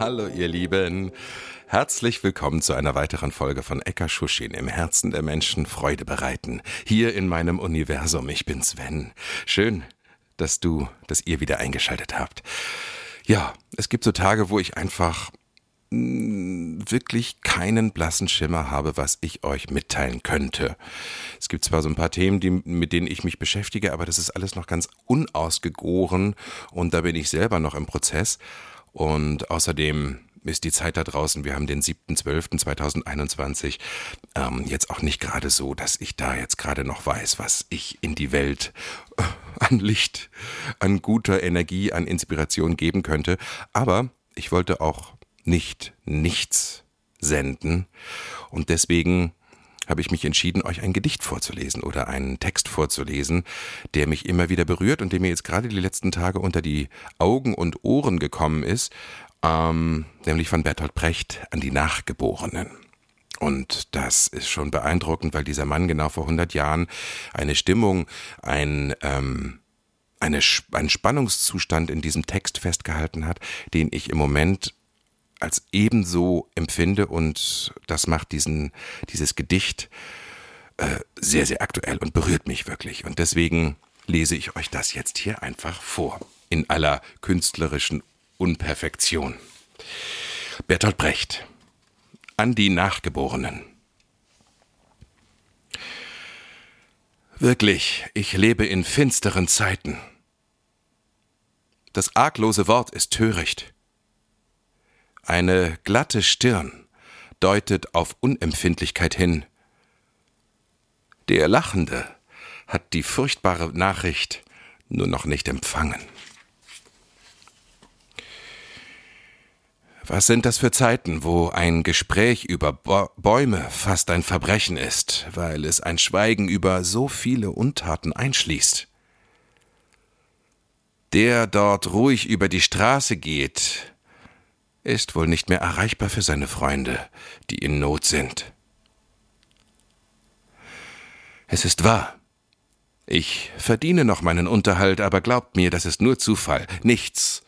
Hallo ihr Lieben. Herzlich willkommen zu einer weiteren Folge von Eka Schuschin im Herzen der Menschen Freude bereiten. Hier in meinem Universum. Ich bin Sven. Schön, dass du, dass ihr wieder eingeschaltet habt. Ja, es gibt so Tage, wo ich einfach mh, wirklich keinen blassen Schimmer habe, was ich euch mitteilen könnte. Es gibt zwar so ein paar Themen, die, mit denen ich mich beschäftige, aber das ist alles noch ganz unausgegoren und da bin ich selber noch im Prozess. Und außerdem ist die Zeit da draußen, wir haben den 7.12.2021, ähm, jetzt auch nicht gerade so, dass ich da jetzt gerade noch weiß, was ich in die Welt äh, an Licht, an guter Energie, an Inspiration geben könnte. Aber ich wollte auch nicht nichts senden und deswegen habe ich mich entschieden, euch ein Gedicht vorzulesen oder einen Text vorzulesen, der mich immer wieder berührt und der mir jetzt gerade die letzten Tage unter die Augen und Ohren gekommen ist, ähm, nämlich von Bertolt Brecht an die Nachgeborenen. Und das ist schon beeindruckend, weil dieser Mann genau vor 100 Jahren eine Stimmung, ein, ähm, eine, einen Spannungszustand in diesem Text festgehalten hat, den ich im Moment als ebenso empfinde und das macht diesen, dieses Gedicht äh, sehr, sehr aktuell und berührt mich wirklich. Und deswegen lese ich euch das jetzt hier einfach vor, in aller künstlerischen Unperfektion. Bertolt Brecht an die Nachgeborenen. Wirklich, ich lebe in finsteren Zeiten. Das arglose Wort ist töricht. Eine glatte Stirn deutet auf Unempfindlichkeit hin. Der Lachende hat die furchtbare Nachricht nur noch nicht empfangen. Was sind das für Zeiten, wo ein Gespräch über Bäume fast ein Verbrechen ist, weil es ein Schweigen über so viele Untaten einschließt? Der dort ruhig über die Straße geht, ist wohl nicht mehr erreichbar für seine Freunde, die in Not sind. Es ist wahr. Ich verdiene noch meinen Unterhalt, aber glaubt mir, das ist nur Zufall. Nichts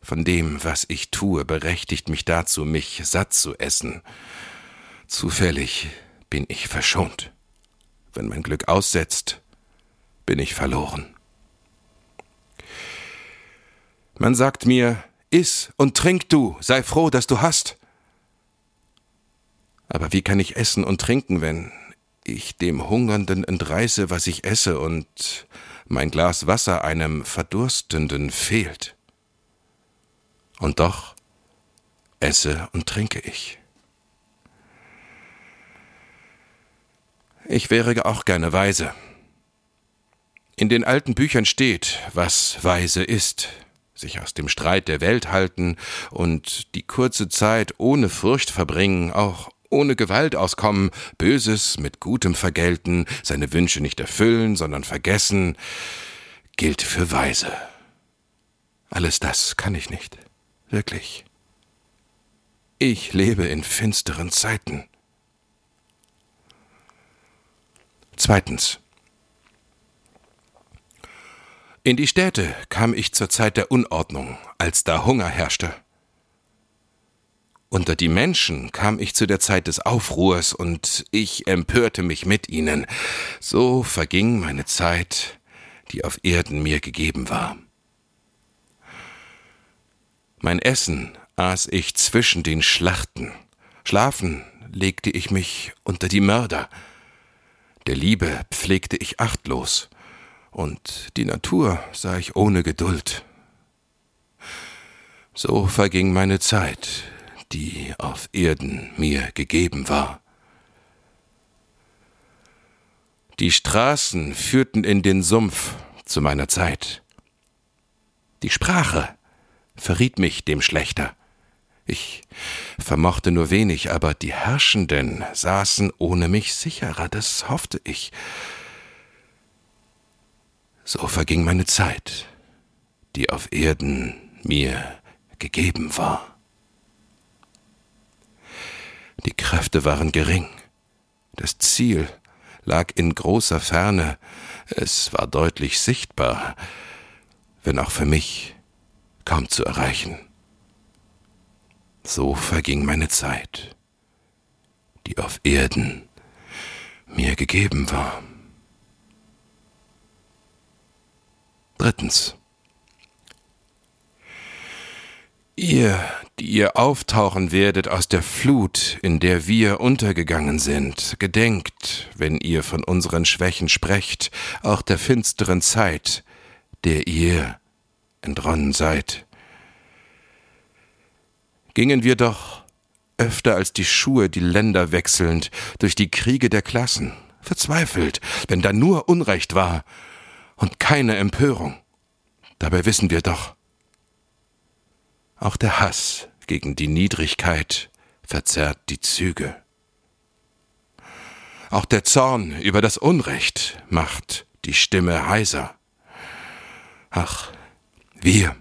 von dem, was ich tue, berechtigt mich dazu, mich satt zu essen. Zufällig bin ich verschont. Wenn mein Glück aussetzt, bin ich verloren. Man sagt mir, Iss und trink du, sei froh, dass du hast. Aber wie kann ich essen und trinken, wenn ich dem Hungernden entreiße, was ich esse, und mein Glas Wasser einem Verdurstenden fehlt? Und doch esse und trinke ich. Ich wäre auch gerne weise. In den alten Büchern steht, was weise ist, sich aus dem Streit der Welt halten und die kurze Zeit ohne Furcht verbringen, auch ohne Gewalt auskommen, Böses mit Gutem vergelten, seine Wünsche nicht erfüllen, sondern vergessen, gilt für Weise. Alles das kann ich nicht. Wirklich. Ich lebe in finsteren Zeiten. Zweitens. In die Städte kam ich zur Zeit der Unordnung, als da Hunger herrschte. Unter die Menschen kam ich zu der Zeit des Aufruhrs, und ich empörte mich mit ihnen. So verging meine Zeit, die auf Erden mir gegeben war. Mein Essen aß ich zwischen den Schlachten, schlafen legte ich mich unter die Mörder, der Liebe pflegte ich achtlos, und die Natur sah ich ohne Geduld. So verging meine Zeit, die auf Erden mir gegeben war. Die Straßen führten in den Sumpf zu meiner Zeit. Die Sprache verriet mich dem Schlechter. Ich vermochte nur wenig, aber die Herrschenden saßen ohne mich sicherer, das hoffte ich. So verging meine Zeit, die auf Erden mir gegeben war. Die Kräfte waren gering, das Ziel lag in großer Ferne, es war deutlich sichtbar, wenn auch für mich kaum zu erreichen. So verging meine Zeit, die auf Erden mir gegeben war. Drittens. Ihr, die ihr auftauchen werdet aus der Flut, in der wir untergegangen sind, gedenkt, wenn ihr von unseren Schwächen sprecht, auch der finsteren Zeit, der ihr entronnen seid. Gingen wir doch öfter als die Schuhe die Länder wechselnd durch die Kriege der Klassen, verzweifelt, wenn da nur Unrecht war und keine Empörung. Dabei wissen wir doch, auch der Hass gegen die Niedrigkeit verzerrt die Züge. Auch der Zorn über das Unrecht macht die Stimme heiser. Ach, wir,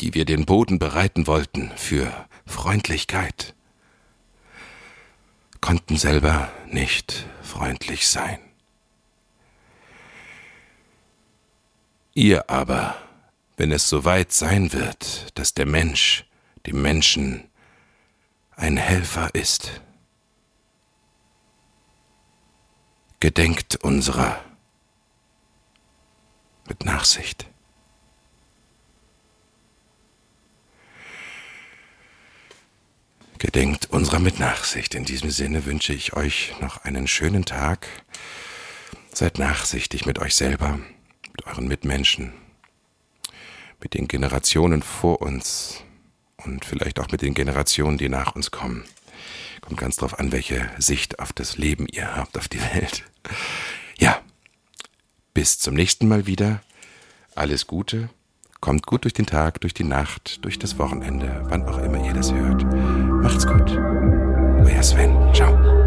die wir den Boden bereiten wollten für Freundlichkeit, konnten selber nicht freundlich sein. Ihr aber, wenn es soweit sein wird, dass der Mensch dem Menschen ein Helfer ist. Gedenkt unserer mit Nachsicht. Gedenkt unserer mit Nachsicht. In diesem Sinne wünsche ich euch noch einen schönen Tag. Seid nachsichtig mit euch selber, euren Mitmenschen mit den Generationen vor uns und vielleicht auch mit den Generationen, die nach uns kommen. Kommt ganz drauf an, welche Sicht auf das Leben ihr habt, auf die Welt. Ja, bis zum nächsten Mal wieder. Alles Gute. Kommt gut durch den Tag, durch die Nacht, durch das Wochenende, wann auch immer ihr das hört. Macht's gut. Euer Sven. Ciao.